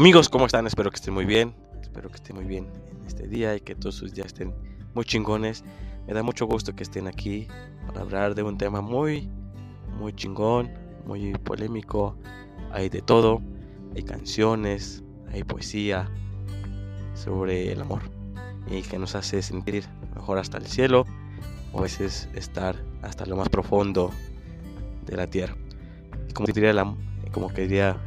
Amigos, ¿cómo están? Espero que estén muy bien. Espero que estén muy bien en este día y que todos sus días estén muy chingones. Me da mucho gusto que estén aquí para hablar de un tema muy, muy chingón, muy polémico. Hay de todo. Hay canciones, hay poesía sobre el amor y que nos hace sentir mejor hasta el cielo o a veces estar hasta lo más profundo de la tierra. como diría la, como que diría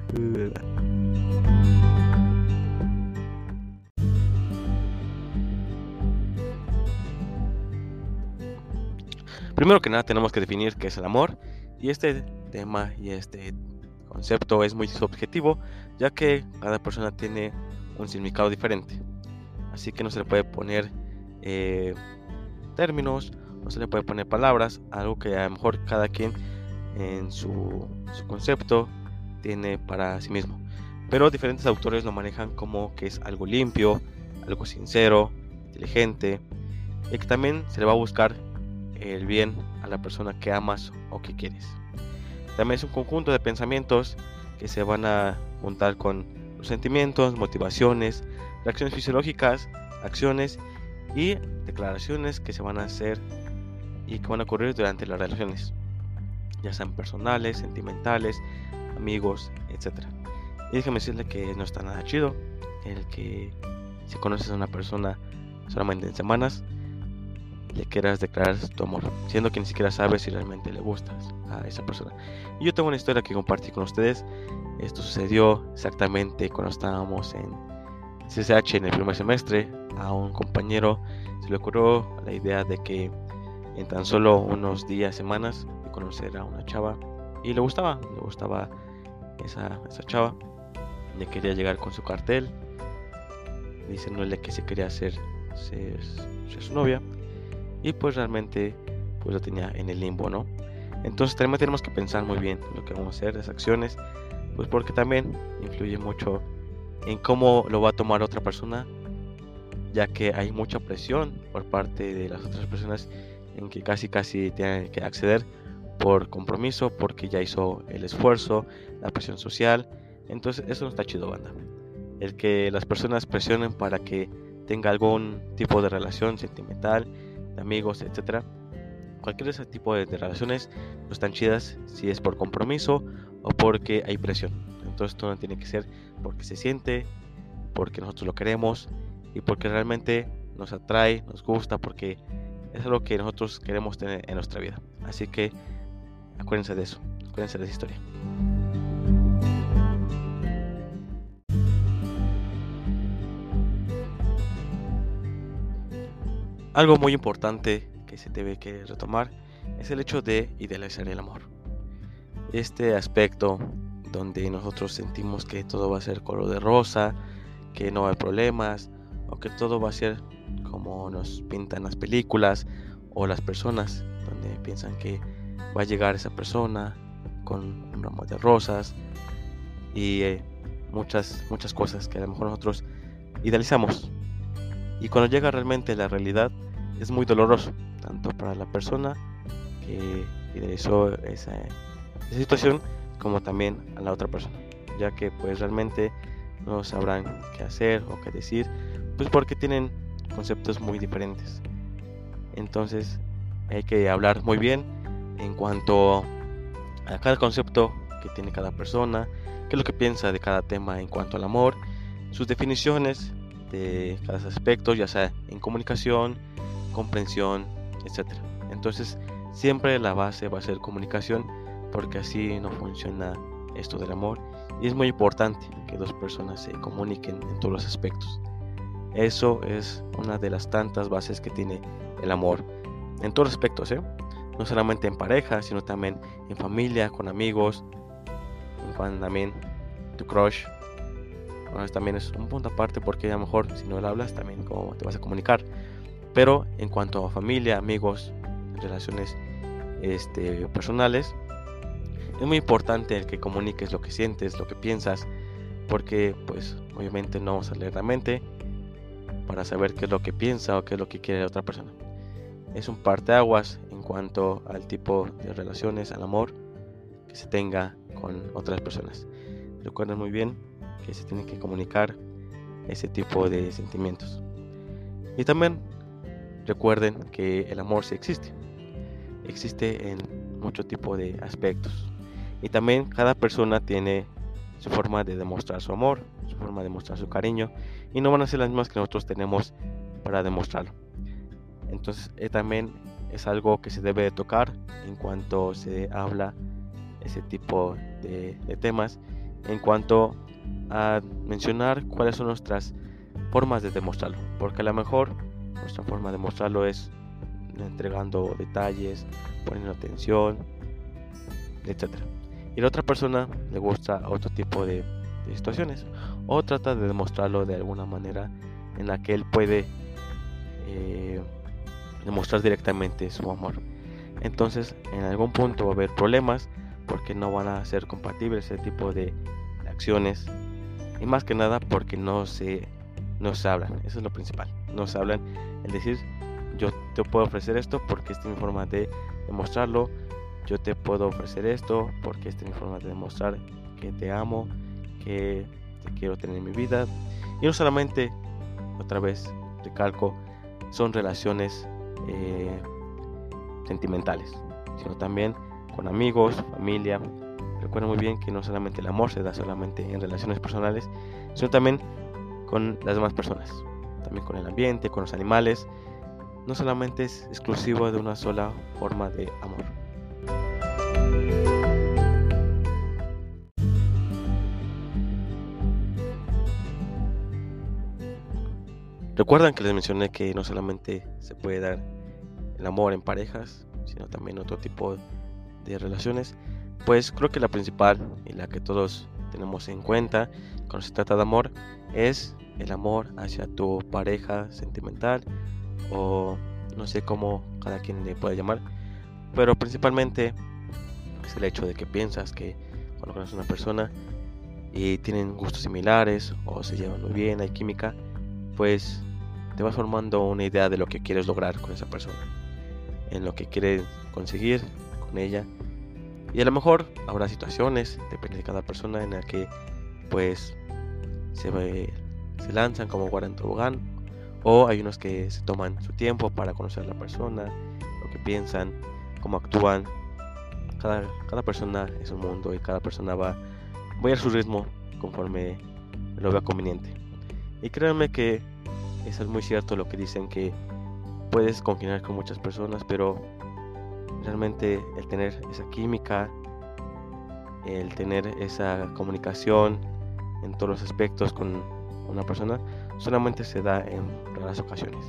Primero que nada tenemos que definir qué es el amor y este tema y este concepto es muy subjetivo ya que cada persona tiene un significado diferente. Así que no se le puede poner eh, términos, no se le puede poner palabras, algo que a lo mejor cada quien en su, su concepto tiene para sí mismo. Pero diferentes autores lo manejan como que es algo limpio, algo sincero, inteligente, y que también se le va a buscar el bien a la persona que amas o que quieres. También es un conjunto de pensamientos que se van a juntar con los sentimientos, motivaciones, reacciones fisiológicas, acciones y declaraciones que se van a hacer y que van a ocurrir durante las relaciones, ya sean personales, sentimentales, amigos, etc. Y déjame decirle que no está nada chido el que si conoces a una persona solamente en semanas, le quieras declarar tu amor, siendo que ni siquiera sabes si realmente le gustas a esa persona. Y yo tengo una historia que compartir con ustedes. Esto sucedió exactamente cuando estábamos en CCH en el primer semestre. A un compañero se le ocurrió la idea de que en tan solo unos días, semanas, de conocer a una chava y le gustaba, le gustaba esa, esa chava. Le quería llegar con su cartel, diciéndole que se quería hacer ser su novia y pues realmente pues lo tenía en el limbo, ¿no? Entonces también tenemos que pensar muy bien lo que vamos a hacer, las acciones, pues porque también influye mucho en cómo lo va a tomar otra persona, ya que hay mucha presión por parte de las otras personas en que casi casi tienen que acceder por compromiso, porque ya hizo el esfuerzo, la presión social, entonces eso no está chido, banda. El que las personas presionen para que tenga algún tipo de relación sentimental, de amigos, etcétera. Cualquier ese tipo de, relaciones no están chidas si es por compromiso o porque hay presión. Entonces todo tiene que ser porque se siente, porque nosotros lo queremos y porque realmente nos atrae, nos gusta, porque es lo que nosotros queremos tener en nuestra vida. Así que acuérdense de eso, acuérdense de esa historia. Algo muy importante que se debe que retomar es el hecho de idealizar el amor. Este aspecto donde nosotros sentimos que todo va a ser color de rosa, que no hay problemas, o que todo va a ser como nos pintan las películas o las personas, donde piensan que va a llegar esa persona con un ramo de rosas y eh, muchas, muchas cosas que a lo mejor nosotros idealizamos y cuando llega realmente la realidad es muy doloroso, tanto para la persona que idealizó esa, esa situación como también a la otra persona, ya que pues realmente no sabrán qué hacer o qué decir, pues porque tienen conceptos muy diferentes. Entonces hay que hablar muy bien en cuanto a cada concepto que tiene cada persona, qué es lo que piensa de cada tema en cuanto al amor, sus definiciones de cada aspecto, ya sea en comunicación, comprensión, etc. Entonces, siempre la base va a ser comunicación, porque así no funciona esto del amor. Y es muy importante que dos personas se comuniquen en todos los aspectos. Eso es una de las tantas bases que tiene el amor. En todos los aspectos, ¿eh? No solamente en pareja, sino también en familia, con amigos, cuando también tu crush, también es un punto aparte porque a lo mejor si no le hablas también cómo te vas a comunicar. Pero en cuanto a familia, amigos, relaciones este, personales, es muy importante el que comuniques lo que sientes, lo que piensas, porque pues obviamente no vamos a leer la mente para saber qué es lo que piensa o qué es lo que quiere la otra persona. Es un parteaguas en cuanto al tipo de relaciones, al amor que se tenga con otras personas. Recuerden muy bien que se tienen que comunicar ese tipo de sentimientos. Y también recuerden que el amor sí existe. Existe en mucho tipo de aspectos. Y también cada persona tiene su forma de demostrar su amor, su forma de demostrar su cariño. Y no van a ser las mismas que nosotros tenemos para demostrarlo. Entonces eh, también es algo que se debe tocar en cuanto se habla ese tipo de, de temas. En cuanto a mencionar cuáles son nuestras formas de demostrarlo. Porque a lo mejor nuestra forma de mostrarlo es entregando detalles, poniendo atención, etc. Y la otra persona le gusta otro tipo de, situaciones o trata de demostrarlo de alguna manera en la que él puede eh, demostrar directamente su amor. Entonces en algún punto va a haber problemas porque no van a ser compatibles ese tipo de acciones y más que nada porque no se, no se hablan, eso es lo principal, no se hablan, el decir yo te puedo ofrecer esto porque esta es mi forma de demostrarlo, yo te puedo ofrecer esto porque esta es mi forma de demostrar que te amo, que te quiero tener en mi vida y no solamente, otra vez recalco, son relaciones eh, sentimentales, sino también con amigos, familia, Recuerda muy bien que no solamente el amor se da solamente en relaciones personales, sino también con las demás personas, también con el ambiente, con los animales. No solamente es exclusivo de una sola forma de amor. Recuerdan que les mencioné que no solamente se puede dar el amor en parejas, sino también otro tipo de relaciones. Pues creo que la principal y la que todos tenemos en cuenta cuando se trata de amor es el amor hacia tu pareja sentimental o no sé cómo cada quien le puede llamar, pero principalmente es el hecho de que piensas que cuando conoces a una persona y tienen gustos similares o se llevan muy bien, hay química, pues te vas formando una idea de lo que quieres lograr con esa persona, en lo que quieres conseguir con ella y a lo mejor habrá situaciones, depende de cada persona, en la que pues se, se lanzan como guardan tobogán. O hay unos que se toman su tiempo para conocer a la persona, lo que piensan, cómo actúan. Cada, cada persona es un mundo y cada persona va, a, a su ritmo conforme lo vea conveniente. Y créanme que eso es muy cierto lo que dicen que puedes congeniar con muchas personas, pero realmente el tener esa química, el tener esa comunicación en todos los aspectos con una persona, solamente se da en raras ocasiones.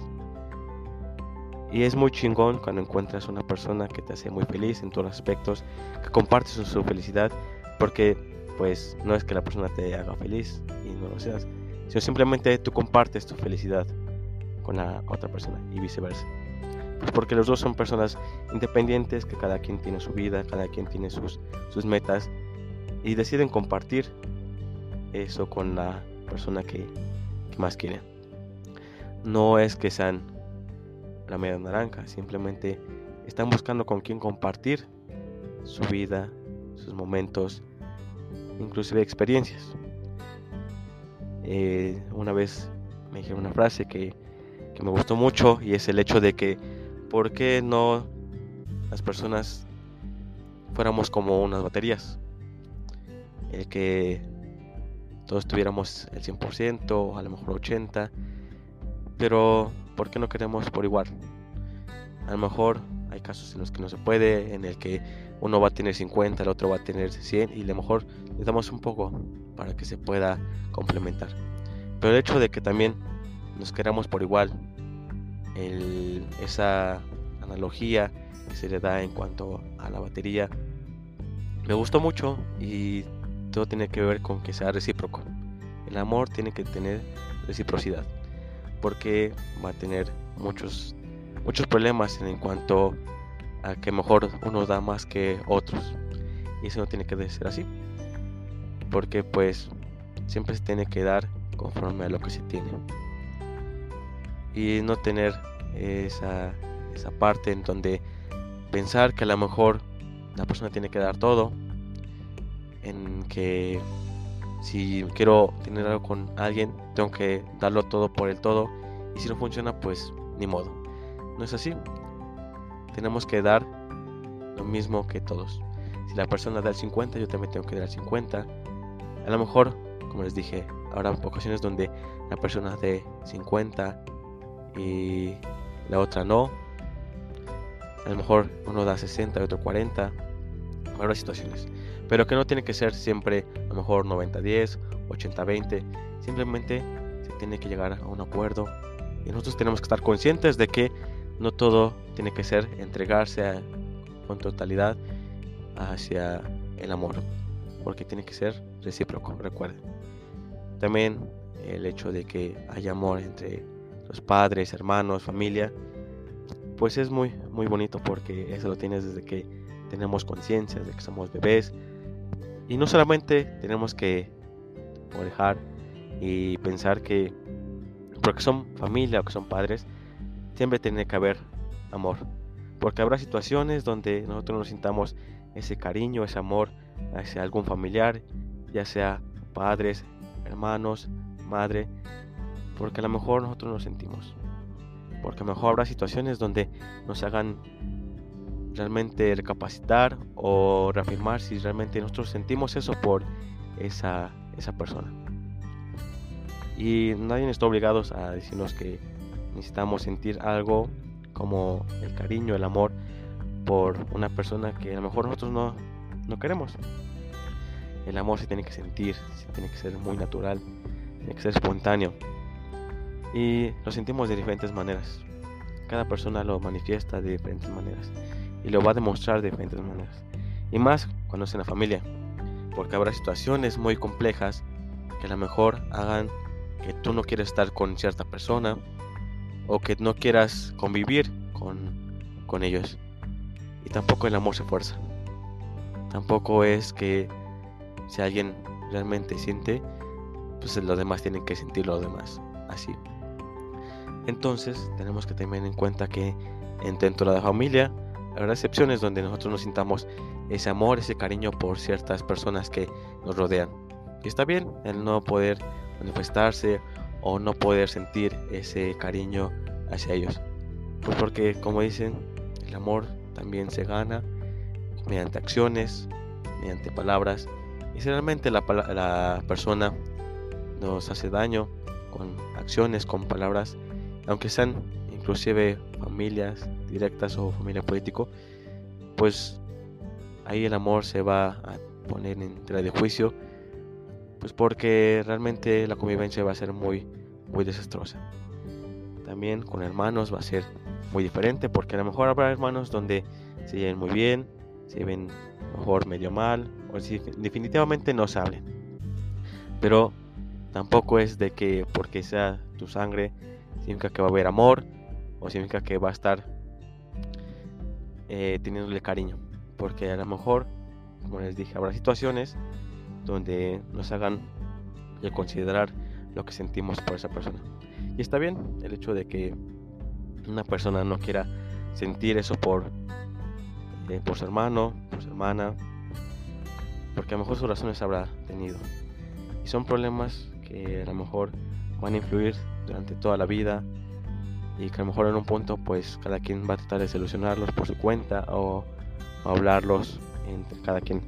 Y es muy chingón cuando encuentras una persona que te hace muy feliz en todos los aspectos, que compartes su felicidad, porque pues no es que la persona te haga feliz y no lo seas, sino simplemente tú compartes tu felicidad con la otra persona y viceversa. Porque los dos son personas independientes, que cada quien tiene su vida, cada quien tiene sus, sus metas y deciden compartir eso con la persona que, más quieren. No es que sean la media naranja, simplemente están buscando con quién compartir su vida, sus momentos, inclusive experiencias. Eh, una vez me dijeron una frase que, que me gustó mucho y es el hecho de que ¿por qué no las personas fuéramos como unas baterías? El que todos tuviéramos el 100%, a lo mejor 80%, pero ¿por qué no queremos por igual? A lo mejor hay casos en los que no se puede, en el que uno va a tener 50, el otro va a tener 100 y a lo mejor le damos un poco para que se pueda complementar. Pero el hecho de que también nos queramos por igual, esa analogía que se le da en cuanto a la batería me gustó mucho y todo tiene que ver con que sea recíproco. El amor tiene que tener reciprocidad porque va a tener muchos muchos problemas en cuanto a que mejor uno da más que otros y eso no tiene que ser así porque pues siempre se tiene que dar conforme a lo que se tiene y no tener esa, esa parte en donde pensar que a lo mejor la persona tiene que dar todo, en que si quiero tener algo con alguien, tengo que darlo todo por el todo. Y si no funciona, pues ni modo. No es así. Tenemos que dar lo mismo que todos. Si la persona da el 50, yo también tengo que dar el 50. A lo mejor, como les dije, habrá ocasiones donde la persona dé 50 y la otra no. A lo mejor uno da 60 y otro 40. Habrá situaciones. Pero que no tiene que ser siempre a lo mejor 90-10, 80-20. Simplemente se tiene que llegar a un acuerdo. Y nosotros tenemos que estar conscientes de que no todo tiene que ser entregarse con totalidad hacia el amor. Porque tiene que ser recíproco, recuerden. También el hecho de que haya amor entre padres, hermanos, familia, pues es muy, muy bonito porque eso lo tienes desde que tenemos conciencia de que somos bebés. Y no solamente tenemos que dejar y pensar que porque son familia o que son padres, siempre tiene que haber amor. Porque habrá situaciones donde nosotros nos sintamos ese cariño, ese amor hacia algún familiar, ya sea padres, hermanos, madre, porque a lo mejor nosotros nos sentimos. Porque a lo mejor habrá situaciones donde nos hagan realmente recapacitar o reafirmar si realmente nosotros sentimos eso por esa, esa persona. Y nadie está obligado a decirnos que necesitamos sentir algo como el cariño, el amor por una persona que a lo mejor nosotros no, no queremos. El amor se tiene que sentir, se tiene que ser muy natural, tiene que ser espontáneo. Y lo sentimos de diferentes maneras. Cada persona lo manifiesta de diferentes maneras y lo va a demostrar de diferentes maneras. Y más cuando es en la familia, porque habrá situaciones muy complejas que a lo mejor hagan que tú no quieras estar con cierta persona o que no quieras convivir con, con ellos. Y tampoco el amor se fuerza. Tampoco es que si alguien realmente siente, pues los demás tienen que sentir lo demás. Así. Entonces tenemos que tener en cuenta que dentro de la familia habrá excepciones donde nosotros nos sintamos ese amor, ese cariño por ciertas personas que nos rodean. Y está bien el no poder manifestarse o no poder sentir ese cariño hacia ellos. Pues porque, como dicen, el amor también se gana mediante acciones, mediante palabras. Y si realmente la, la persona nos hace daño con acciones, con palabras, aunque sean inclusive familias directas o familia político, pues ahí el amor se va a poner en tela de juicio, pues porque realmente la convivencia va a ser muy, muy desastrosa. También con hermanos va a ser muy diferente, porque a lo mejor habrá hermanos donde se lleven muy bien, se ven mejor medio mal, o si definitivamente no se hablen. Pero tampoco es de que porque sea tu sangre significa que va a haber amor o significa que va a estar eh, teniéndole cariño. Porque a lo mejor, como les dije, habrá situaciones donde nos hagan considerar lo que sentimos por esa persona. Y está bien el hecho de que una persona no quiera sentir eso por, eh, por su hermano, por su hermana, porque a lo mejor sus razones habrá tenido. Y son problemas que a lo mejor van a influir durante toda la vida y que a lo mejor en un punto pues cada quien va a tratar de solucionarlos por su cuenta o, hablarlos entre cada quien.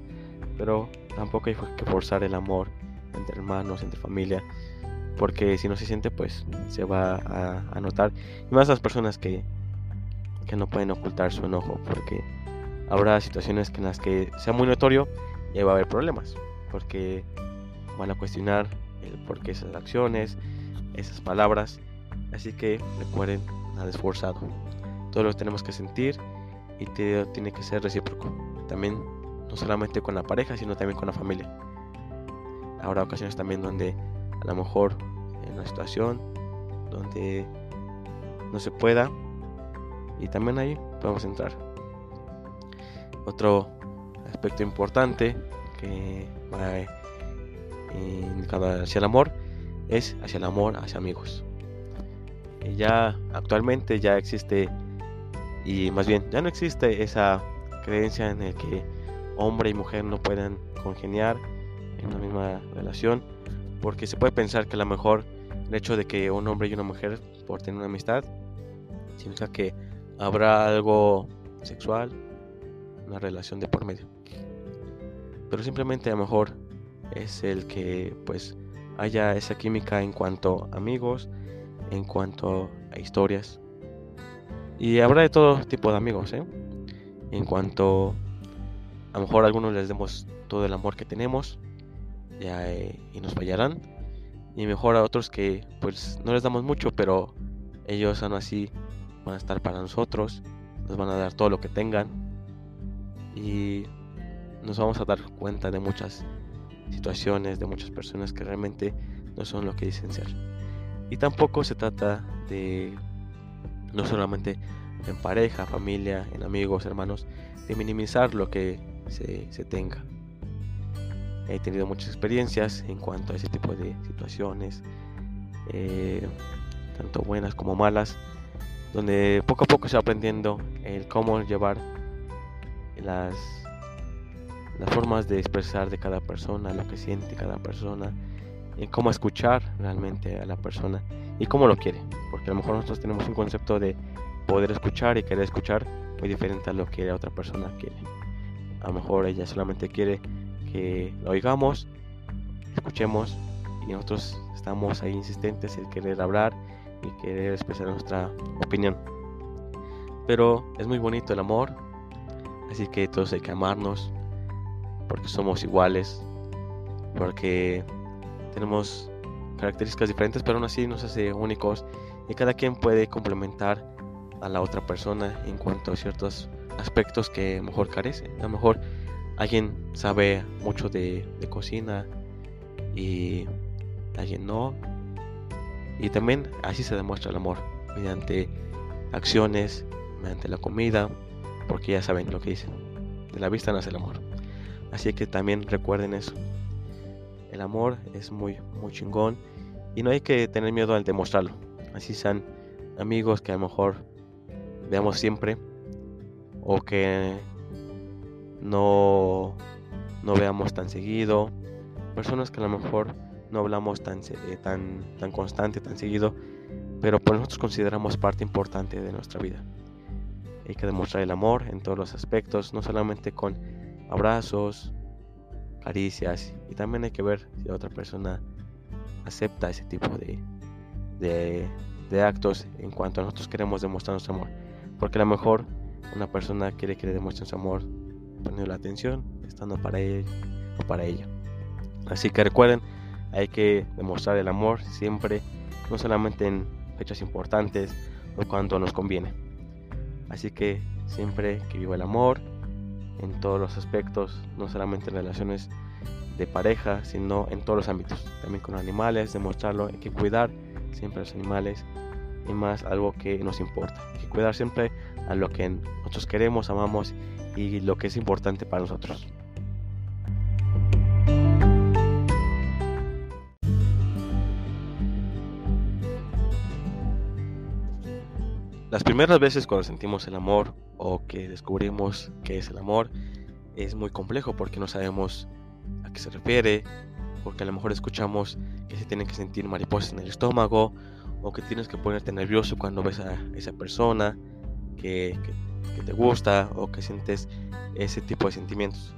Pero tampoco hay que forzar el amor entre hermanos, entre familia, porque si no se siente pues se va a, notar. Y más las personas que, que no pueden ocultar su enojo, porque habrá situaciones en las que sea muy notorio y va a haber problemas, porque van a cuestionar el por qué esas acciones, esas palabras Así que recuerden, nada es forzado. Todo lo tenemos que sentir y tiene que ser recíproco. También no solamente con la pareja, sino también con la familia. Habrá ocasiones también donde a lo mejor en una situación donde no se pueda y también ahí podemos entrar. Otro aspecto importante que va indicado hacia el amor es hacia el amor hacia amigos ya actualmente ya existe y más bien ya no existe esa creencia en el que hombre y mujer no puedan congeniar en una misma relación, porque se puede pensar que a lo mejor el hecho de que un hombre y una mujer por tener una amistad significa que habrá algo sexual, una relación de por medio. Pero simplemente a lo mejor es el que pues haya esa química en cuanto a amigos, en cuanto a historias. Y habrá de todo tipo de amigos, ¿eh? En cuanto a lo mejor a algunos les demos todo el amor que tenemos ya, eh, y nos fallarán. Y mejor a otros que pues no les damos mucho, pero ellos aún así van a estar para nosotros, nos van a dar todo lo que tengan y nos vamos a dar cuenta de muchas situaciones, de muchas personas que realmente no son lo que dicen ser. Y tampoco se trata de, no solamente en pareja, familia, en amigos, hermanos, de minimizar lo que se, se tenga. He tenido muchas experiencias en cuanto a ese tipo de situaciones, eh, tanto buenas como malas, donde poco a poco se va aprendiendo el cómo llevar las, las formas de expresar de cada persona, lo que siente cada persona, en cómo escuchar realmente a la persona y cómo lo quiere, porque a lo mejor nosotros tenemos un concepto de poder escuchar y querer escuchar muy diferente a lo que la otra persona quiere. A lo mejor ella solamente quiere que lo oigamos, escuchemos y nosotros estamos ahí insistentes en querer hablar y querer expresar nuestra opinión. Pero es muy bonito el amor, así que todos hay que amarnos porque somos iguales, porque tenemos características diferentes, pero aún así nos hace únicos y cada quien puede complementar a la otra persona en cuanto a ciertos aspectos que mejor carece. A lo mejor alguien sabe mucho de, de cocina y alguien no, y también así se demuestra el amor, mediante acciones, mediante la comida, porque ya saben lo que dicen. De la vista nace el amor. Así que también recuerden eso. El amor es muy, muy chingón y no hay que tener miedo al demostrarlo. Así sean amigos que a lo mejor veamos siempre o que no, no veamos tan seguido. Personas que a lo mejor no hablamos tan, eh, tan, tan constante, tan seguido, pero por nosotros consideramos parte importante de nuestra vida. Hay que demostrar el amor en todos los aspectos, no solamente con abrazos, caricias, y también hay que ver si la otra persona acepta ese tipo de, de, actos en cuanto a nosotros queremos demostrar nuestro amor. Porque a lo mejor una persona quiere que le demuestre su amor poniendo la atención, estando para él o para ella. Así que recuerden, hay que demostrar el amor siempre, no solamente en fechas importantes o cuando nos conviene. Así que siempre que viva el amor en todos los aspectos, no solamente en relaciones de pareja, sino en todos los ámbitos. También con animales, demostrarlo, hay que cuidar siempre a los animales y más algo que nos importa. Hay que cuidar siempre a lo que nosotros queremos, amamos y lo que es importante para nosotros. Las primeras veces cuando sentimos el amor o que descubrimos qué es el amor es muy complejo porque no sabemos a qué se refiere, porque a lo mejor escuchamos que se tienen que sentir mariposas en el estómago o que tienes que ponerte nervioso cuando ves a esa persona que, que te gusta o que sientes ese tipo de sentimientos.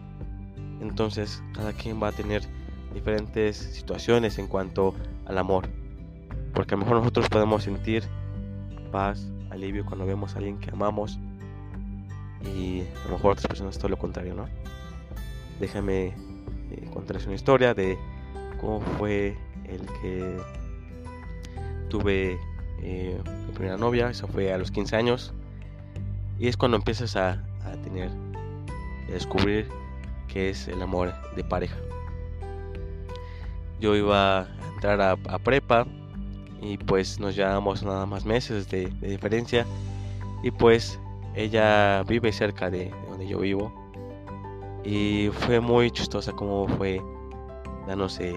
Entonces cada quien va a tener diferentes situaciones en cuanto al amor, porque a lo mejor nosotros podemos sentir paz, alivio cuando vemos a alguien que amamos y a lo mejor otras personas todo lo contrario, ¿no? Déjame eh, contarles una historia de cómo fue el que tuve eh, mi primera novia, eso fue a los 15 años y es cuando empiezas a, a tener, a descubrir qué es el amor de pareja. Yo iba a entrar a, a prepa y pues nos llevamos nada más meses de, diferencia y pues ella vive cerca de, donde yo vivo y fue muy chistosa como fue dándose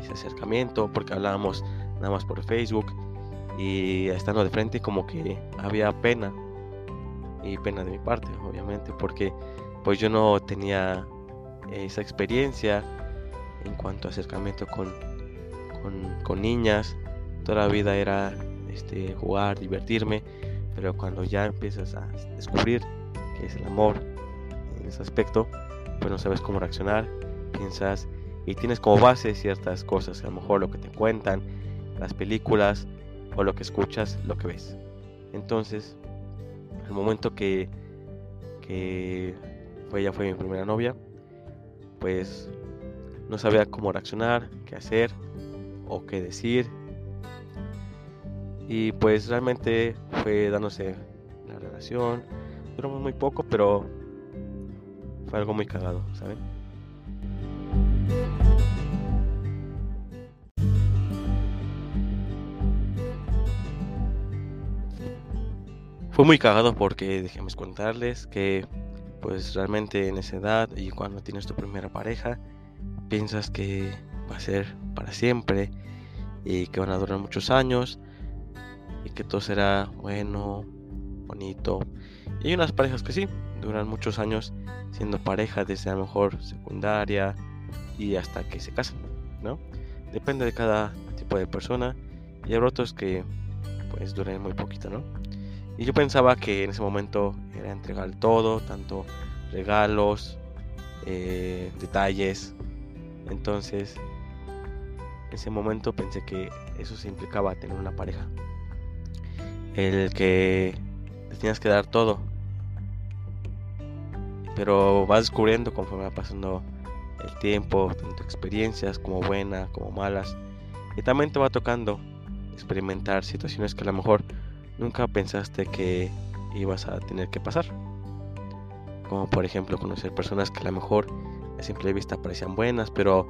ese acercamiento porque hablábamos nada más por Facebook y estando de frente como que había pena y pena de mi parte obviamente porque pues yo no tenía esa experiencia en cuanto a acercamiento con, con, niñas. Toda la vida era este, jugar, divertirme, pero cuando ya empiezas a descubrir que es el amor en ese aspecto, pues no sabes cómo reaccionar, piensas y tienes como base ciertas cosas, a lo mejor lo que te cuentan, las películas o lo que escuchas, lo que ves. Entonces, el momento que, que ella fue mi primera novia, pues no sabía cómo reaccionar, qué hacer o qué decir. Y pues realmente fue dándose la relación. Duramos muy poco, pero fue algo muy cagado, ¿saben? Fue muy cagado porque déjenme contarles que pues realmente en esa edad y cuando tienes tu primera pareja piensas que va a ser para siempre y que van a durar muchos años que todo será bueno, bonito. Y hay unas parejas que sí, duran muchos años siendo pareja desde a lo mejor secundaria y hasta que se casan, ¿no? Depende de cada tipo de persona y hay otros que pues duran muy poquito, ¿no? Y yo pensaba que en ese momento era entregar todo, tanto regalos, eh, detalles. Entonces, en ese momento pensé que eso se implicaba tener una pareja. El que te tienes que dar todo. Pero vas descubriendo conforme va pasando el tiempo, tanto experiencias como buenas, como malas. Y también te va tocando experimentar situaciones que a lo mejor nunca pensaste que ibas a tener que pasar. Como por ejemplo conocer personas que a lo mejor a simple vista parecían buenas, pero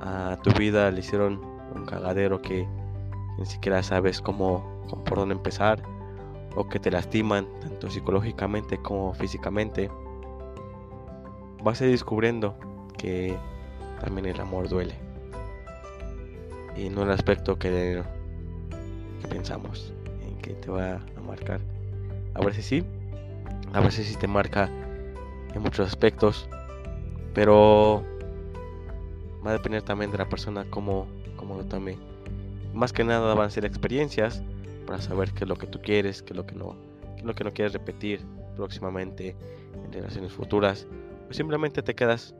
a tu vida le hicieron un cagadero que ni siquiera sabes cómo, por dónde empezar, o que te lastiman tanto psicológicamente como físicamente. Vas a ir descubriendo que también el amor duele. Y no el aspecto que, pensamos que te va a marcar. A veces sí, a veces sí te marca en muchos aspectos, pero va a depender también de la persona como, como lo tome. Más que nada van a ser experiencias para saber qué es lo que tú quieres, qué es lo que no, qué es lo que no quieres repetir próximamente en relaciones futuras. O simplemente te quedas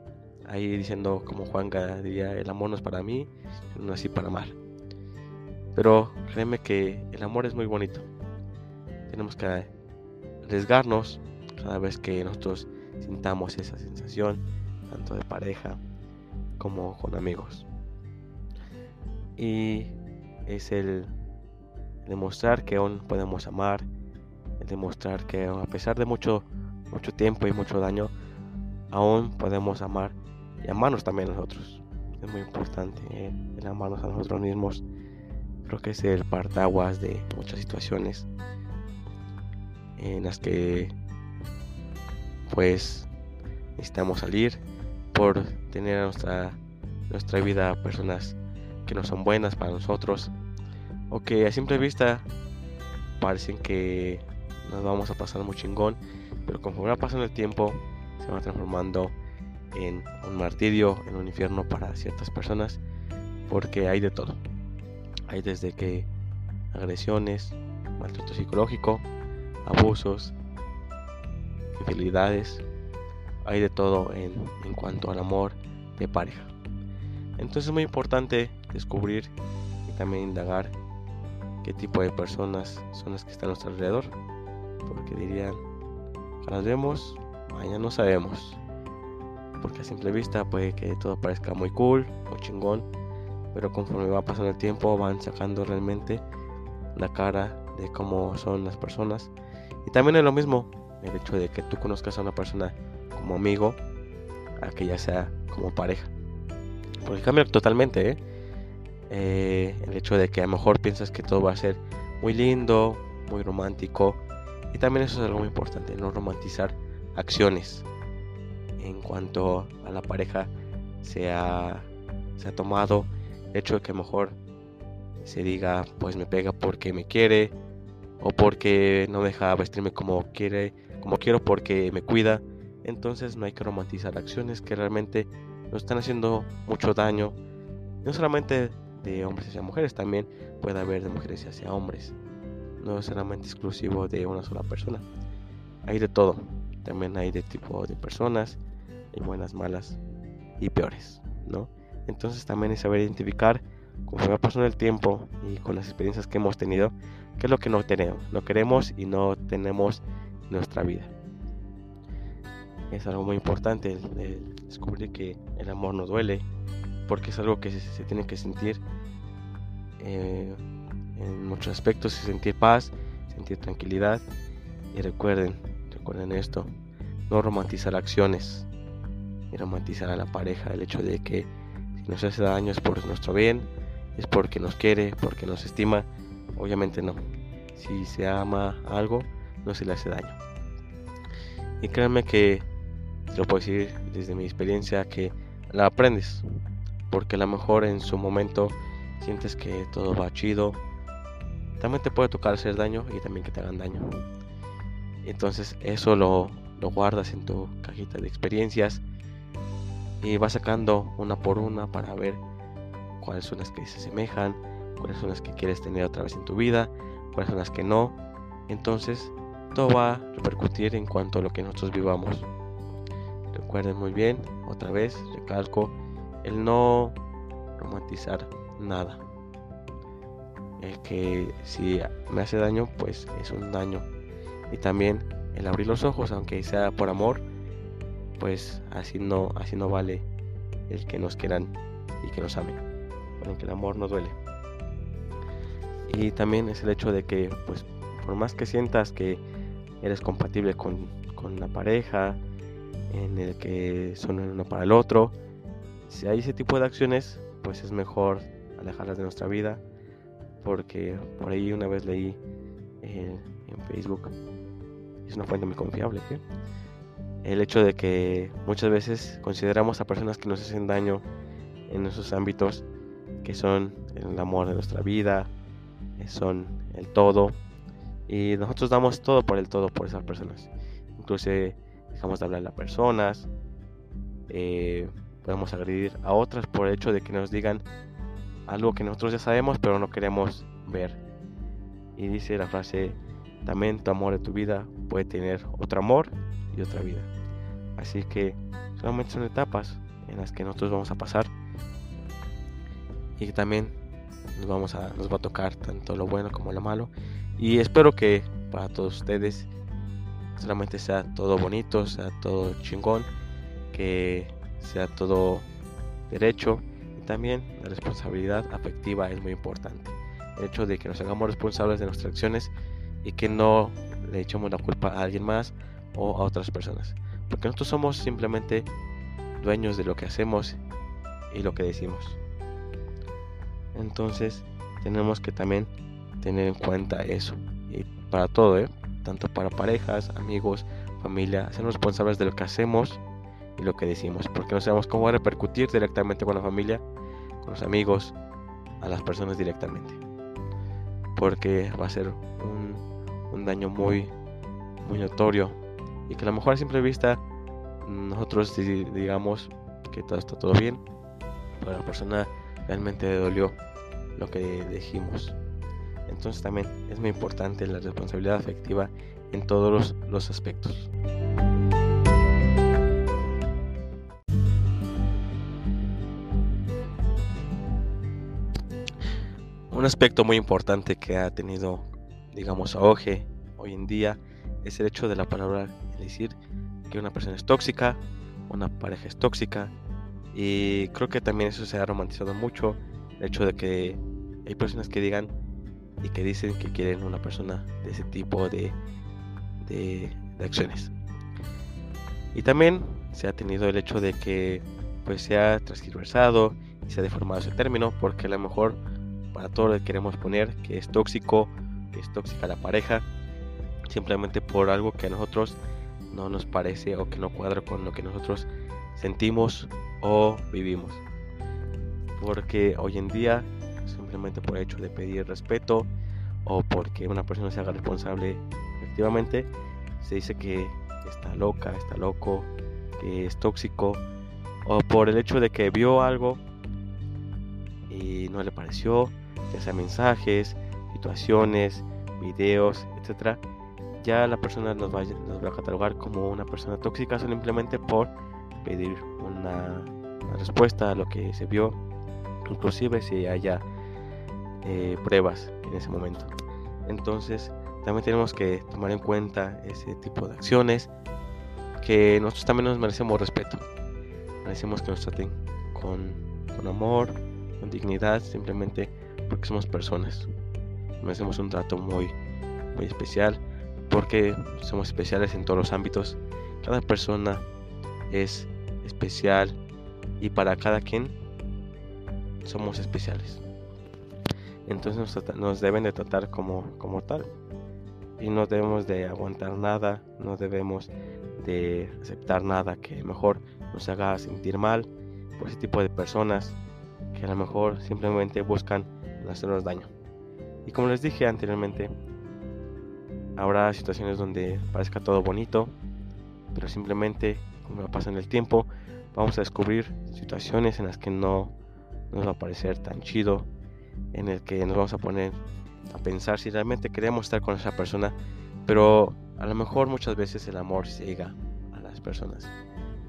ahí diciendo, como Juanga diría, el amor no es para mí, no así para amar. Pero créeme que el amor es muy bonito. Tenemos que arriesgarnos cada vez que nosotros sintamos esa sensación, tanto de pareja como con amigos. Y es el demostrar que aún podemos amar, demostrar que a pesar de mucho, mucho tiempo y mucho daño, aún podemos amar y amarnos también a nosotros. Es muy importante eh, el amarnos a nosotros mismos creo que es el partaguas de muchas situaciones en las que pues necesitamos salir por tener a nuestra, nuestra vida personas que no son buenas para nosotros o que a simple vista parecen que nos vamos a pasar muy chingón pero conforme va pasando el tiempo se va transformando en un martirio, en un infierno para ciertas personas porque hay de todo hay desde que agresiones, maltrato psicológico, abusos, infidelidades, hay de todo en, en cuanto al amor de pareja. Entonces es muy importante descubrir y también indagar qué tipo de personas son las que están a nuestro alrededor. Porque dirían, las vemos, mañana no sabemos. Porque a simple vista puede que todo parezca muy cool, muy chingón, pero conforme va pasando el tiempo van sacando realmente la cara de cómo son las personas. Y también es lo mismo el hecho de que tú conozcas a una persona como amigo, a que ya sea como pareja. Porque cambia totalmente, ¿eh? Eh, el hecho de que a lo mejor piensas que todo va a ser muy lindo, muy romántico. Y también eso es algo muy importante, no romantizar acciones. En cuanto a la pareja se ha, se ha tomado hecho de que mejor se diga, pues me pega porque me quiere o porque no deja vestirme como quiere, como quiero porque me cuida. Entonces no hay que romantizar acciones que realmente nos están haciendo mucho daño, no solamente de hombres hacia mujeres, también puede haber de mujeres hacia hombres, no es solamente exclusivo de una sola persona, hay de todo, también hay de tipo de personas, hay buenas, malas y peores, ¿no? Entonces también es saber identificar conforme va pasando el tiempo y con las experiencias que hemos tenido, qué es lo que no tenemos, no queremos y no tenemos en nuestra vida. Es algo muy importante descubrir que el amor no duele, porque es algo que se, tiene que sentir eh, en muchos aspectos, sentir paz, sentir tranquilidad. Y recuerden, recuerden esto, no romantizar acciones y romantizar a la pareja, el hecho de que si nos hace daño es por nuestro bien, es porque nos quiere, porque nos estima, obviamente no. Si se ama algo, no se le hace daño. Y créanme que te lo puedo decir desde mi experiencia que la aprendes, porque a lo mejor en su momento sientes que todo va chido, también te puede tocar hacer daño y también que te hagan daño. Entonces eso lo, lo guardas en tu cajita de experiencias y vas sacando una por una para ver cuáles son las que se asemejan, cuáles son las que quieres tener otra vez en tu vida, cuáles son las que no. Entonces todo va a repercutir en cuanto a lo que nosotros vivamos. Recuerden muy bien, otra vez recalco, el no romantizar nada. El que si me hace daño, pues es un daño. Y también el abrir los ojos, aunque sea por amor, pues así no, así no vale el que nos quieran y que nos amen. Porque el amor no duele. Y también es el hecho de que, pues, por más que sientas que eres compatible con, con la pareja, en el que son el uno para el otro, si hay ese tipo de acciones, pues es mejor alejarlas de nuestra vida porque por ahí una vez leí eh, en Facebook, es una fuente muy confiable, el hecho de que muchas veces consideramos a personas que nos hacen daño en esos ámbitos, que son el amor de nuestra vida, son el todo, y nosotros damos todo por el todo por esas personas. Incluso dejamos de hablar a personas, eh, podemos agredir a otras por el hecho de que nos digan algo que nosotros ya sabemos pero no queremos ver. Y dice la frase, también tu amor de tu vida puede tener otro amor y otra vida. Así que solamente son etapas en las que nosotros vamos a pasar y que también nos, vamos a, nos va a tocar tanto lo bueno como lo malo. Y espero que para todos ustedes solamente sea todo bonito, sea todo chingón, que sea todo derecho también la responsabilidad afectiva es muy importante. El hecho de que nos hagamos responsables de nuestras acciones y que no le echemos la culpa a alguien más o a otras personas. Porque nosotros somos simplemente dueños de lo que hacemos y lo que decimos. Entonces tenemos que también tener en cuenta eso. Y para todo, ¿eh? tanto para parejas, amigos, familia, ser responsables de lo que hacemos y lo que decimos, porque no sabemos cómo va a repercutir directamente con la familia, con los amigos, a las personas directamente, porque va a ser un, un daño muy, muy notorio y que a lo mejor a simple vista nosotros digamos que todo está todo bien, pero a la persona realmente le dolió lo que dijimos. Entonces también es muy importante la responsabilidad afectiva en todos los, los aspectos. Un aspecto muy importante que ha tenido, digamos, auge hoy en día es el hecho de la palabra, decir que una persona es tóxica, una pareja es tóxica, y creo que también eso se ha romantizado mucho, el hecho de que hay personas que digan y que dicen que quieren una persona de ese tipo de, de, de acciones. Y también se ha tenido el hecho de que pues se ha transversado y se ha deformado ese término porque a lo mejor para todo lo que queremos poner, que es tóxico, que es tóxica la pareja, simplemente por algo que a nosotros no nos parece o que no cuadra con lo que nosotros sentimos o vivimos. Porque hoy en día, simplemente por el hecho de pedir respeto o porque una persona se haga responsable efectivamente, se dice que está loca, está loco, que es tóxico o por el hecho de que vio algo y no le pareció, ya sea mensajes, situaciones, videos, etcétera, ya la persona nos va, nos va a catalogar como una persona tóxica simplemente por pedir una, respuesta a lo que se vio, inclusive si haya eh, pruebas en ese momento. Entonces, también tenemos que tomar en cuenta ese tipo de acciones que nosotros también nos merecemos respeto. Merecemos que nos traten con, con amor, con dignidad, simplemente porque somos personas. Merecemos un trato muy, muy especial porque somos especiales en todos los ámbitos. Cada persona es especial y para cada quien somos especiales. Entonces nos, deben de tratar como, como tal. Y no debemos de aguantar nada, no debemos de aceptar nada que mejor nos haga sentir mal por ese tipo de personas que a lo mejor simplemente buscan hacernos daño. Y como les dije anteriormente, habrá situaciones donde parezca todo bonito, pero simplemente, como pasa en el tiempo, vamos a descubrir situaciones en las que no nos va a parecer tan chido, en el que nos vamos a poner a pensar si realmente queremos estar con esa persona, pero a lo mejor muchas veces el amor ciega a las personas,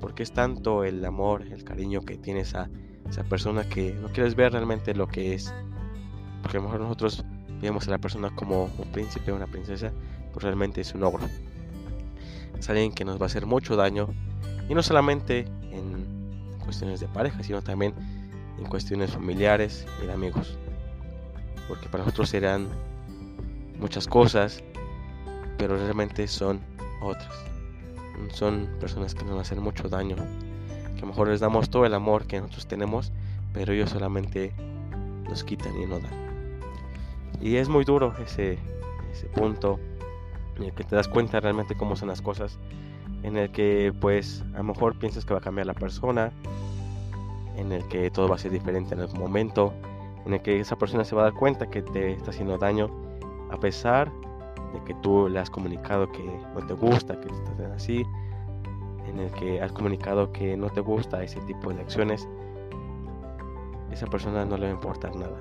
porque es tanto el amor, el cariño que tienes a esa persona que no quieres ver realmente lo que es, porque a lo mejor nosotros vemos a la persona como un príncipe o una princesa, pues realmente es un ogro. Es alguien que nos va a hacer mucho daño, y no solamente en cuestiones de pareja, sino también en cuestiones familiares y de amigos. Porque para nosotros serán muchas cosas, pero realmente son otras. Son personas que nos hacer mucho daño, que a lo mejor les damos todo el amor que nosotros tenemos, pero ellos solamente nos quitan y no dan. Y es muy duro ese, ese punto en el que te das cuenta realmente cómo son las cosas, en el que pues a lo mejor piensas que va a cambiar la persona, en el que todo va a ser diferente en algún momento, en el que esa persona se va a dar cuenta que te está haciendo daño, a pesar de que tú le has comunicado que no te gusta, que te estás así, en el que has comunicado que no te gusta ese tipo de acciones, esa persona no le va a importar nada.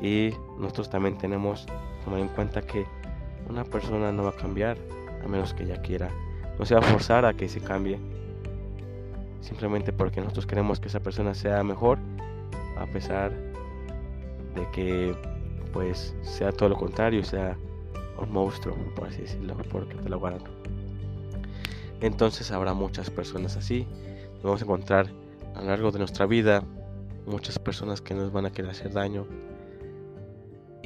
Y nosotros también tenemos que tomar en cuenta que una persona no va a cambiar a menos que ella quiera. No se va a forzar a que se cambie. Simplemente porque nosotros queremos que esa persona sea mejor. A pesar de que pues sea todo lo contrario, sea un monstruo, por así decirlo, porque te lo guardan. Entonces habrá muchas personas así. Vamos a encontrar a lo largo de nuestra vida muchas personas que nos van a querer hacer daño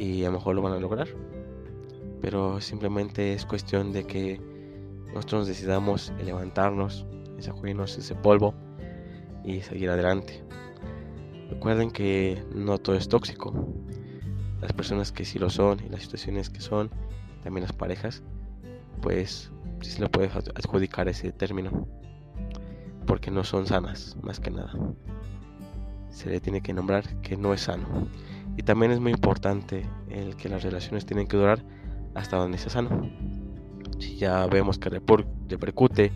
y a lo mejor lo van a lograr. Pero simplemente es cuestión de que nosotros decidamos levantarnos, sacudirnos ese polvo y seguir adelante. Recuerden que no todo es tóxico. Las personas que sí lo son y las situaciones que son, también las parejas, pues sí se le puede adjudicar ese término. Porque no son sanas, más que nada. Se le tiene que nombrar que no es sano. Y también es muy importante el que las relaciones tienen que durar hasta donde sea sano. Si ya vemos que repercute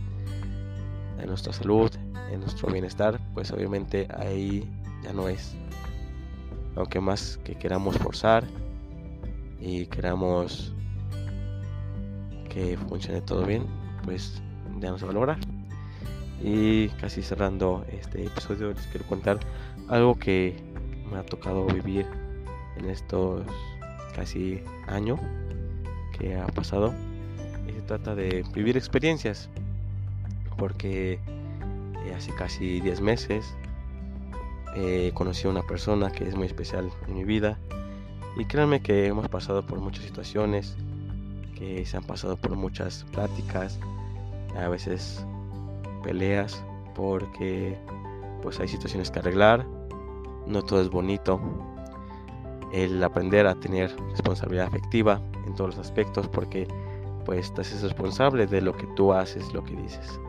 en nuestra salud, en nuestro bienestar, pues obviamente ahí ya no es. Aunque más que queramos forzar y queramos que funcione todo bien, pues ya no se va a lograr. Y casi cerrando este episodio les quiero contar algo que me ha tocado vivir en estos casi año que ha pasado. Y se trata de vivir experiencias. Porque eh, hace casi 10 meses eh, conocí a una persona que es muy especial en mi vida. Y créanme que hemos pasado por muchas situaciones, que se han pasado por muchas pláticas, a veces peleas, porque pues hay situaciones que arreglar, no todo es bonito. El aprender a tener responsabilidad afectiva en todos los aspectos, porque pues te haces responsable de lo que tú haces, lo que dices.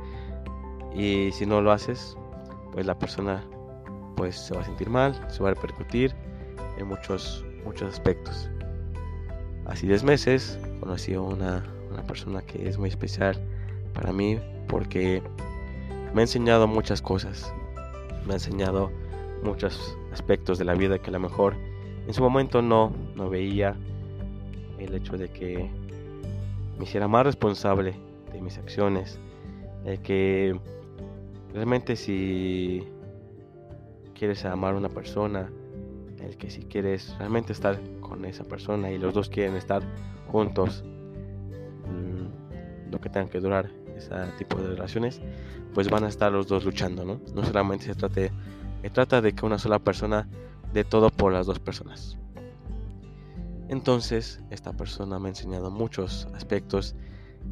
Y si no lo haces, pues la persona pues se va a sentir mal, se va a repercutir en muchos, muchos aspectos. Hace 10 meses conocí a una, una persona que es muy especial para mí porque me ha enseñado muchas cosas. me ha enseñado muchos aspectos de la vida que a lo mejor en su momento no, no veía. El hecho de que me hiciera más responsable de mis acciones. El que realmente si quieres amar a una persona, el que si quieres realmente estar con esa persona y los dos quieren estar juntos, mm, lo que tengan que durar ese tipo de relaciones, pues van a estar los dos luchando, ¿no? No solamente se trata se trata de que una sola persona dé todo por las dos personas. Entonces, esta persona me ha enseñado muchos aspectos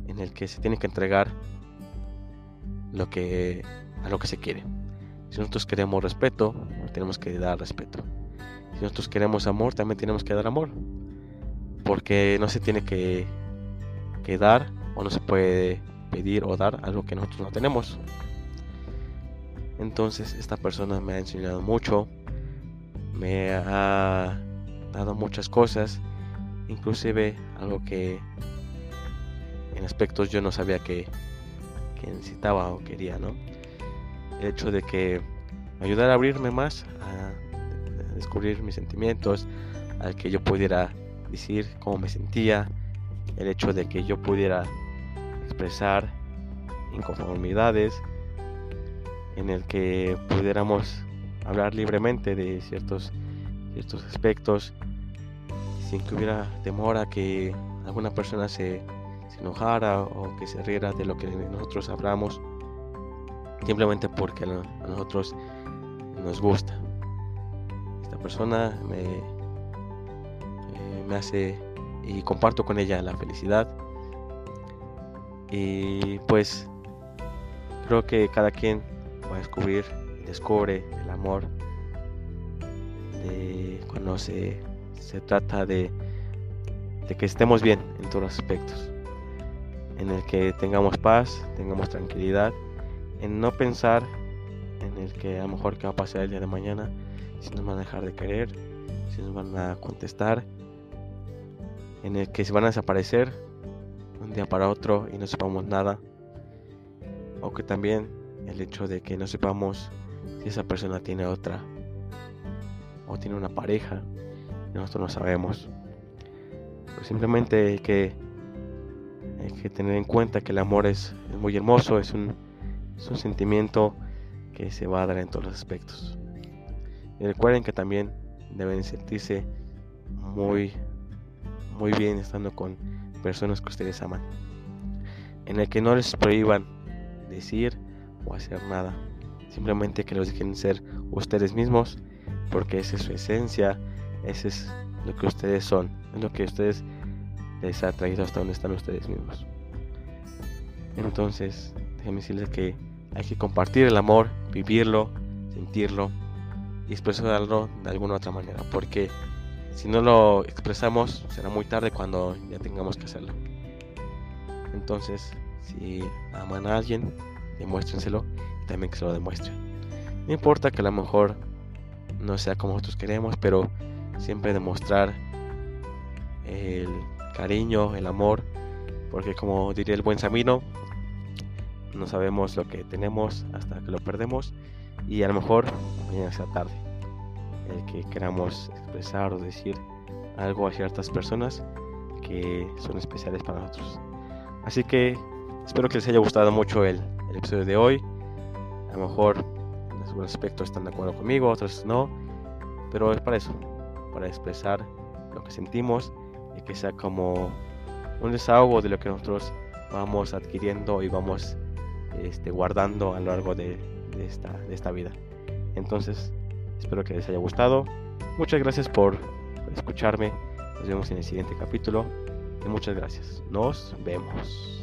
en el que se tiene que entregar lo que a lo que se quiere. Si nosotros queremos respeto, tenemos que dar respeto. Si nosotros queremos amor, también tenemos que dar amor. Porque no se tiene que, que dar o no se puede pedir o dar algo que nosotros no tenemos. Entonces esta persona me ha enseñado mucho, me ha dado muchas cosas, inclusive algo que en aspectos yo no sabía que, necesitaba o quería, ¿no? El hecho de que me ayudara a abrirme más, a descubrir mis sentimientos, al que yo pudiera decir cómo me sentía, el hecho de que yo pudiera expresar inconformidades, en el que pudiéramos hablar libremente de ciertos, ciertos aspectos sin que hubiera temor a que alguna persona se, se enojara o que se riera de lo que nosotros hablamos simplemente porque a nosotros nos gusta. Esta persona me, eh, me hace y comparto con ella la felicidad. Y pues creo que cada quien va a descubrir descubre el amor de cuando se, se trata de, de que estemos bien en todos los aspectos. En el que tengamos paz, tengamos tranquilidad en no pensar en el que a lo mejor qué va a pasar el día de mañana, si nos van a dejar de querer, si nos van a contestar, en el que se van a desaparecer un día para otro y no sepamos nada, o que también el hecho de que no sepamos si esa persona tiene otra o tiene una pareja nosotros no sabemos. Pues simplemente hay que, hay que tener en cuenta que el amor es muy hermoso, es un es un sentimiento que se va a dar en todos los aspectos. Y recuerden que también deben sentirse muy, muy bien estando con personas que ustedes aman. En el que no les prohíban decir o hacer nada. Simplemente que los dejen ser ustedes mismos, porque esa es su esencia, ese es lo que ustedes son, es lo que ustedes les ha traído hasta donde están ustedes mismos. Entonces, déjenme decirles que hay que compartir el amor, vivirlo, sentirlo y expresarlo de alguna otra manera. Porque si no lo expresamos, será muy tarde cuando ya tengamos que hacerlo. Entonces, si aman a alguien, demuéstrenselo también que se lo demuestren. No importa que a lo mejor no sea como nosotros queremos, pero siempre demostrar el cariño, el amor, porque como diría el buen Samino, no sabemos lo que tenemos hasta que lo perdemos y a lo mejor mañana sea tarde. El que queramos expresar o decir algo a ciertas personas que son especiales para nosotros. Así que espero que les haya gustado mucho el, episodio de hoy. A lo mejor en algunos aspectos están de acuerdo conmigo, otros no. Pero es para eso, para expresar lo que sentimos y que sea como un desahogo de lo que nosotros vamos adquiriendo y vamos este, guardando a lo largo de, esta, de esta vida. Entonces, espero que les haya gustado. Muchas gracias por escucharme. Nos vemos en el siguiente capítulo. Y muchas gracias. Nos vemos.